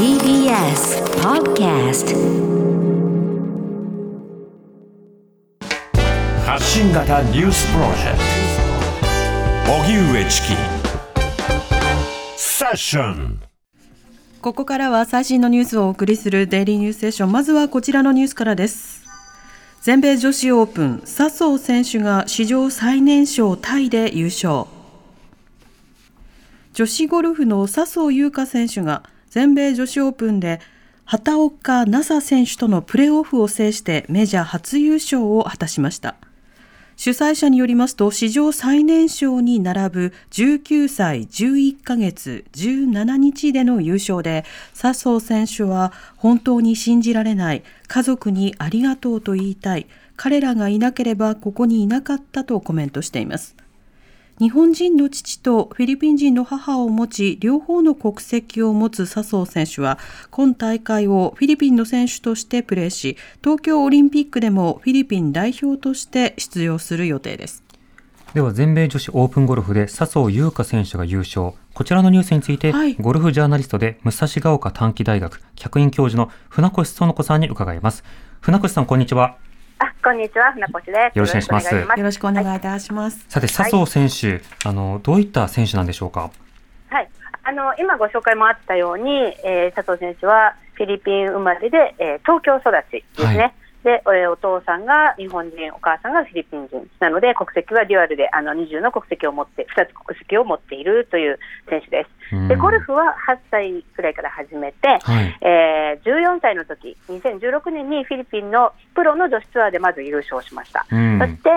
TBS Podcast 発信型ニュースプロジェクト。荻上チキ。セッション。ここからは最新のニュースをお送りするデイリーニュースセッション。まずはこちらのニュースからです。全米女子オープン笹生選手が史上最年少タイで優勝。女子ゴルフの笹生優花選手が全米女子オープンで畑岡奈紗選手とのプレーオフを制してメジャー初優勝を果たしました。主催者によりますと史上最年少に並ぶ19歳11ヶ月17日での優勝で笹生選手は本当に信じられない家族にありがとうと言いたい彼らがいなければここにいなかったとコメントしています。日本人の父とフィリピン人の母を持ち両方の国籍を持つ笹生選手は今大会をフィリピンの選手としてプレーし東京オリンピックでもフィリピン代表として出場する予定です。では全米女子オープンゴルフで笹生優花選手が優勝。こちらのニュースについて、はい。ゴルフジャーナリストで武蔵ヶ丘短期大学客員教授の船越園子さんに伺います。船越さんこんにちは。あ、こんにちは、船越です。よろしくお願いします。よろしくお願いいたします、さて笹生選手、あのどういった選手なんでしょうか？はい、あの今ご紹介もあったように、えー佐藤選手はフィリピン生まれで、えー東京育ちですね。はいで、えーお父さんが日本人、お母さんがフィリピン人なので、国籍はデュアルで、あの20の国籍を持って、2つ国籍を持っているという選手です。うんで、ゴルフは8歳くらいから始めて、はいえー14歳の時、2016年にフィリピンのプロの女子ツアーでまず優勝しました。うんそして、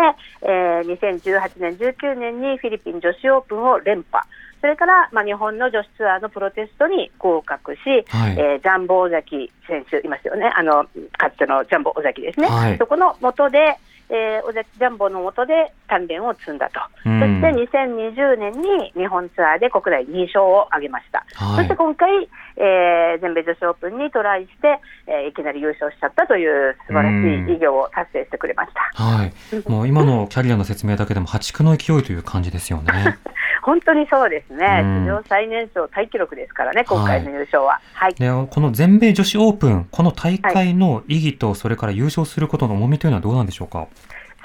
えー2018年、19年にフィリピン女子オープンを連覇、それから、まあ、日本の女子ツアーのプロテストに合格し、はい。えージャンボ尾崎選手いますよね、あのかつてのジャンボ尾崎ですね、はい。そこの下で、えー尾崎ジャンボの下で鍛錬を積んだと、うん。そして2020年に日本ツアーで国内2勝を挙げました。はい。そして今回、えー全米女子オープンにトライして、えーいきなり優勝しちゃったという素晴らしい偉業を達成してくれました。はい。もう今のキャリアの説明だけでも破竹の勢いという感じですよね 本当にそうですね、うん。史上最年少タイ記録ですからね、今回の優勝は。はい、でこの全米女子オープンこの大会の意義とそれから優勝することの重みというのはどうなんでしょうか？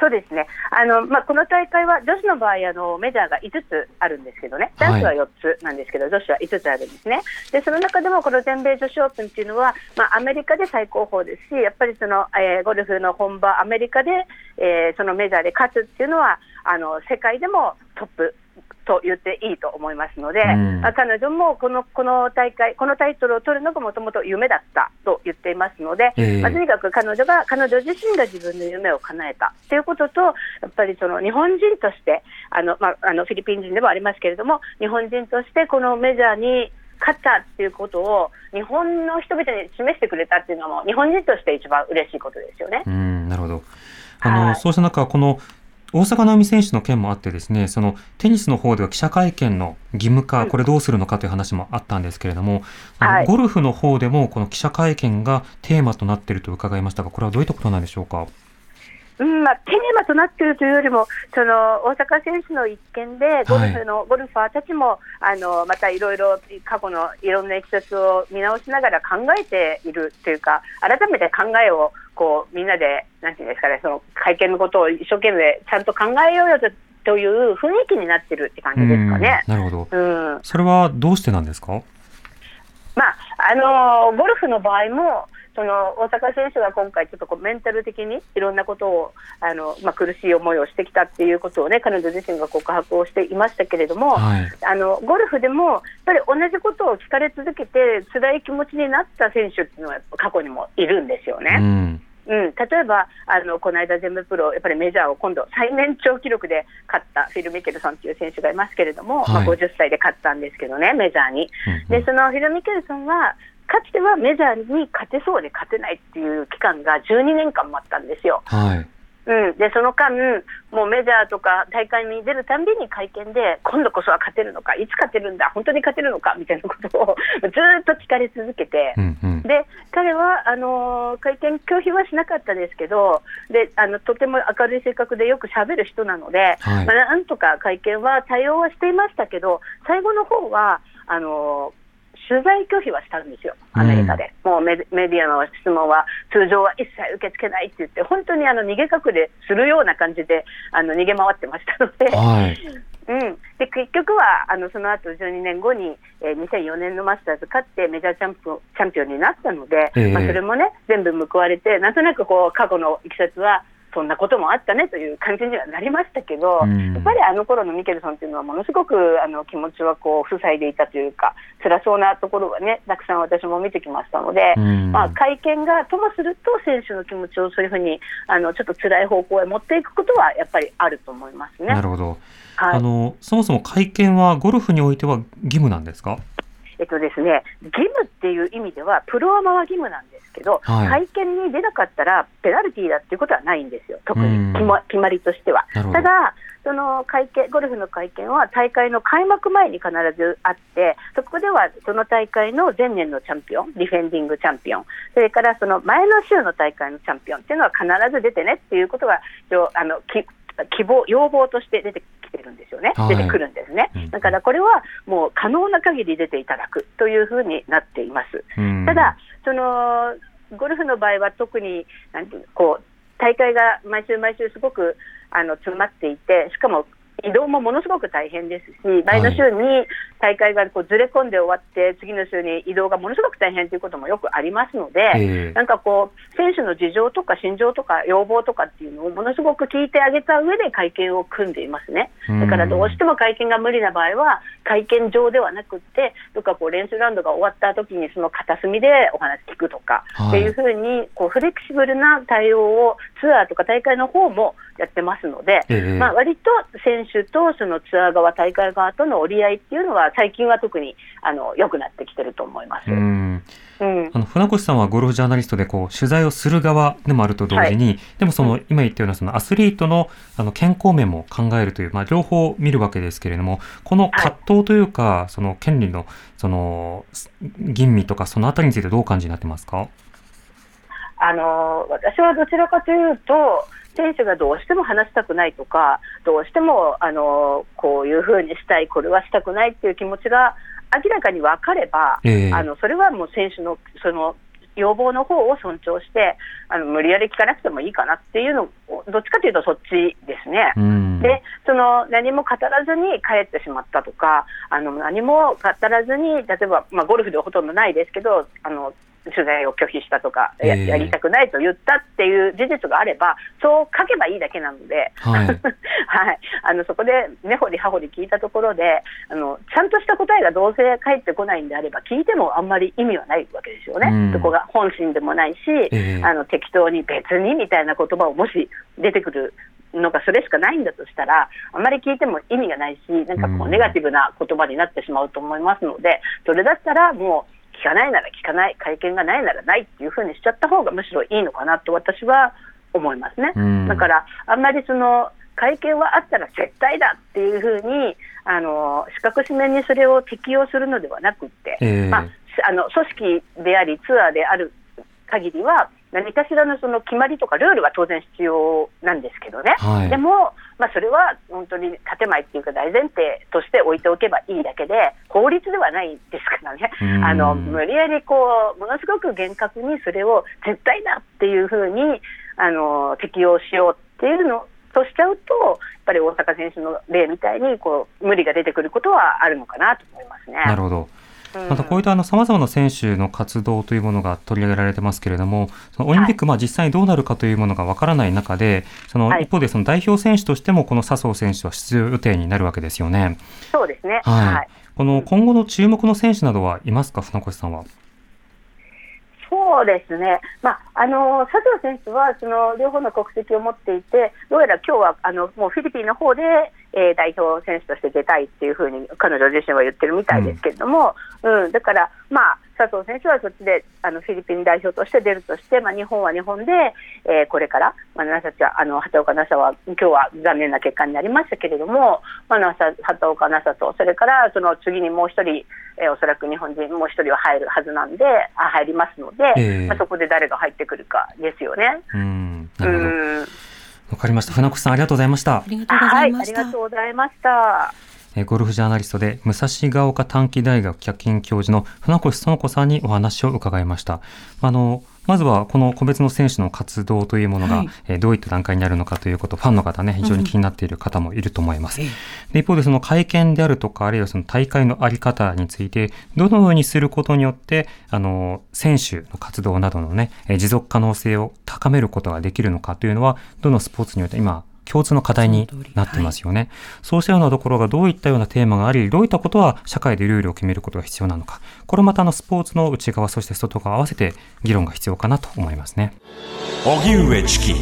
そうですね、あのまあ、この大会は女子の場合あの、メジャーが5つあるんですけどね、男子は4つなんですけど、女子は5つあるんですね。で、その中でもこの全米女子オープンっていうのは、まあ、アメリカで最高峰ですし、やっぱりその、えーゴルフの本場、アメリカで、えーそのメジャーで勝つっていうのは、あの世界でもトップ。と言っていいと思いますので、うん。まあ彼女もこのこの大会、このタイトルを取るのがもともと夢だったと言っていますので、ええ。まあとにかく彼女が彼女自身が自分の夢を叶えたということと、やっぱりその日本人としてあの、まあ、あのフィリピン人でもありますけれども、日本人としてこのメジャーに勝ったっていうことを日本の人々に示してくれたっていうのも日本人として一番嬉しいことですよね。うんなるほど。あの、はい。そうした中この大坂なおみ選手の件もあってですね、そのテニスの方では記者会見の義務化、うんこれどうするのかという話もあったんですけれども、はいゴルフの方でもこの記者会見がテーマとなっていると伺いましたが、これはどういったことなんでしょうか？うんまあ、テーマとなっているというよりも、その大坂選手の一件で、ゴルフの、ゴルファーたちもあのまたいろいろ過去のいろんなエキサスを見直しながら考えているというか、改めて考えをこうみんなで、なんていうんですかね、その会見のことを一生懸命ちゃんと考えようよとという雰囲気になってるって感じですかね。うんなるほど。うんそれはどうしてなんですか？まああのゴルフの場合もその大坂選手が今回、ちょっとこうメンタル的にいろんなことをあの、まあ、苦しい思いをしてきたっていうことをね、彼女自身が告白をしていましたけれども、はい。あのゴルフでもやっぱり同じことを聞かれ続けて、辛い気持ちになった選手っていうのは過去にもいるんですようね。ん。うん、例えばあの、この間、全部プロ、やっぱりメジャーを今度、最年長記録で勝ったフィル・ミケルソンという選手がいますけれども、はいまあ、50歳で勝ったんですけどね、メジャーに。うんでそのフィル・ミケルソンは、かつてはメジャーに勝てそうで勝てないっていう期間が12年間もあったんですよ。はい。うん、でその間、もうメジャーとか大会に出るたんびに会見で、今度こそは勝てるのか、いつ勝てるんだ、本当に勝てるのかみたいなことを ずーっと聞かれ続けて、うんうん。で彼はあのー会見拒否はしなかったですけどであのとても明るい性格でよくしゃべる人なので、はいまあ、なんとか会見は対応はしていましたけど最後の方はあのー取材拒否はしたんですよ、アメリカで。もうメデメディアの質問は通常は一切受け付けないって言って、本当にあの逃げ隠れするような感じであの逃げ回ってましたので。はい。うん、で結局はあのその後12年後に、えー2004年のマスターズ勝ってメジャーチャンピオンチャンピオンになったので、ええまあ、それもね全部報われてなんとなくこう過去のいきさつはそんなこともあったねという感じにはなりましたけど、うんやっぱりあの頃のミケルソンっていうのはものすごくあの気持ちはこう塞いでいたというか辛そうなところはねたくさん私も見てきましたので、うんまあ、会見がともすると選手の気持ちをそういうふうにあのちょっと辛い方向へ持っていくことはやっぱりあると思いますね。なるほど。はいあの、そもそも会見はゴルフにおいては義務なんですか？えっとですね、義務っていう意味では、プロアマは義務なんですけど、はい。会見に出なかったら、ペナルティーだっていうことはないんですよ、特うん。に決ま決まりとしては。ただその会見、ゴルフの会見は大会の開幕前に必ずあって、そこではその大会の前年のチャンピオン、ディフェンディングチャンピオン、それからその前の週の大会のチャンピオンっていうのは必ず出てねっていうことが、あのき希望、要望として出てきてるんですよね、はい出てくるんですねうん。だからこれはもう可能な限り出ていただくというふうになっています。うんただ、そのゴルフの場合は特になんていうのこう大会が毎週毎週すごくあの詰まっていて、しかも移動もものすごく大変ですし、前の週に大会がこうずれ込んで終わって、次の週に移動がものすごく大変ということもよくありますので、ええ。なんかこう、選手の事情とか心情とか要望とかっていうのをものすごく聞いてあげた上で会見を組んでいますね。だからどうしても会見が無理な場合は、会見場ではなくって、どっかこう練習ラウンドが終わった時にその片隅でお話聞くとか、はい。っていうふうにこうフレキシブルな対応をツアーとか大会の方もやってますので、ええ。まあ、割と選手とそのツアー側、大会側との折り合いっていうのは、最近は特にあの良くなってきてると思います。うん。うん。あの船越さんはゴルフジャーナリストでこう取材をする側でもあると同時に、でもその、うん。今言ったようなそのアスリートのあの健康面も考えるという、まあ、両方見るわけですけれどもこの葛藤というか、その権利のその吟味とかそのあたりについてどうお感じになってますか？あの私はどちらかというと、選手がどうしても話したくないとか、どうしてもあのこういうふうにしたい、これはしたくないっていう気持ちが明らかに分かれば、ええあのそれはもう選手のその要望の方を尊重してあの、無理やり聞かなくてもいいかなっていうの、どっちかというとそっちですね。うんでその何も語らずに帰ってしまったとか、あの何も語らずに、例えば、まあ、ゴルフではほとんどないですけど、あの取材を拒否したとか、やええ。やりたくないと言ったっていう事実があれば、そう書けばいいだけなので、はい。はい、あのそこで根掘り葉掘り聞いたところであの、ちゃんとした答えがどうせ返ってこないんであれば、聞いてもあんまり意味はないわけですよね、うん。そこが本心でもないし、ええ。あの適当に別にみたいな言葉をもし出てくるのがそれしかないんだとしたら、あんまり聞いても意味がないし、なんかこううん。ネガティブな言葉になってしまうと思いますので、それだったらもう、聞かないなら聞かない、会見がないならないっていうふうにしちゃった方がむしろいいのかなと私は思いますね。うん。だから、あんまりその会見はあったら絶対だっていうふうに、あの四角紙面にそれを適用するのではなくって、ええ。まあ、あの組織であり、ツアーである限りは、何かしらのその決まりとかルールは当然必要なんですけどね、はいでも、まあ、それは本当に建前っていうか、大前提として置いておけばいいだけで、法律ではないですからね、うんあの無理やりこうものすごく厳格にそれを絶対だっていうふうにあの適用しようっていうのとしちゃうと、やっぱり大坂選手の例みたいにこう無理が出てくることはあるのかなと思いますね。なるほど。うんまたこういったさまざまな選手の活動というものが取り上げられてますけれども、そのオリンピック、まあ実際にどうなるかというものがわからない中で、そのはい一方でその代表選手としてもこの笹生選手は出場予定になるわけですよね。そうですね、はい。はいこの今後の注目の選手などはいますか、船越さんは？そうですね、まあ、あの佐藤選手はその両方の国籍を持っていて、どうやら今日はあのもうフィリピンの方で、えー代表選手として出たいっていうふうに彼女自身は言ってるみたいですけれども、うん。だから、まあ、佐藤選手はそっちであのフィリピン代表として出るとして、まあ、日本は日本で、えーこれから、まあ、ナあの畑岡奈紗は今日は残念な結果になりましたけれども、まあ、ナサ畑岡奈紗と、それからその次にもう一人、えーおそらく日本人もう一人は入るはずなんで、あ入りますので、ええまあ、そこで誰が入ってくるかですよね。うん。うなるほど。んわかりました。船越さんありがとうございましたあ。りがとうござはいい、ましたありがと。うございました。えーゴルフジャーナリストで武蔵ヶ丘短期大学客員教授の船越園子さんにお話を伺いました。あのまずはこの個別の選手の活動というものが、はいえーどういった段階にあるのかということ、ファンの方ね、非常に気になっている方もいると思います。ええで一方でその会見であるとか、あるいはその大会のあり方について、どのようにすることによって、あの、選手の活動などのね、えー持続可能性を高めることができるのかというのは、どのスポーツにおいて今、共通の課題になってますよね。そうしたようなところがどういったようなテーマがあり、どういったことは社会でルールを決めることが必要なのか。これまたあのスポーツの内側、そして外側合わせて議論が必要かなと思いますね。荻上チキ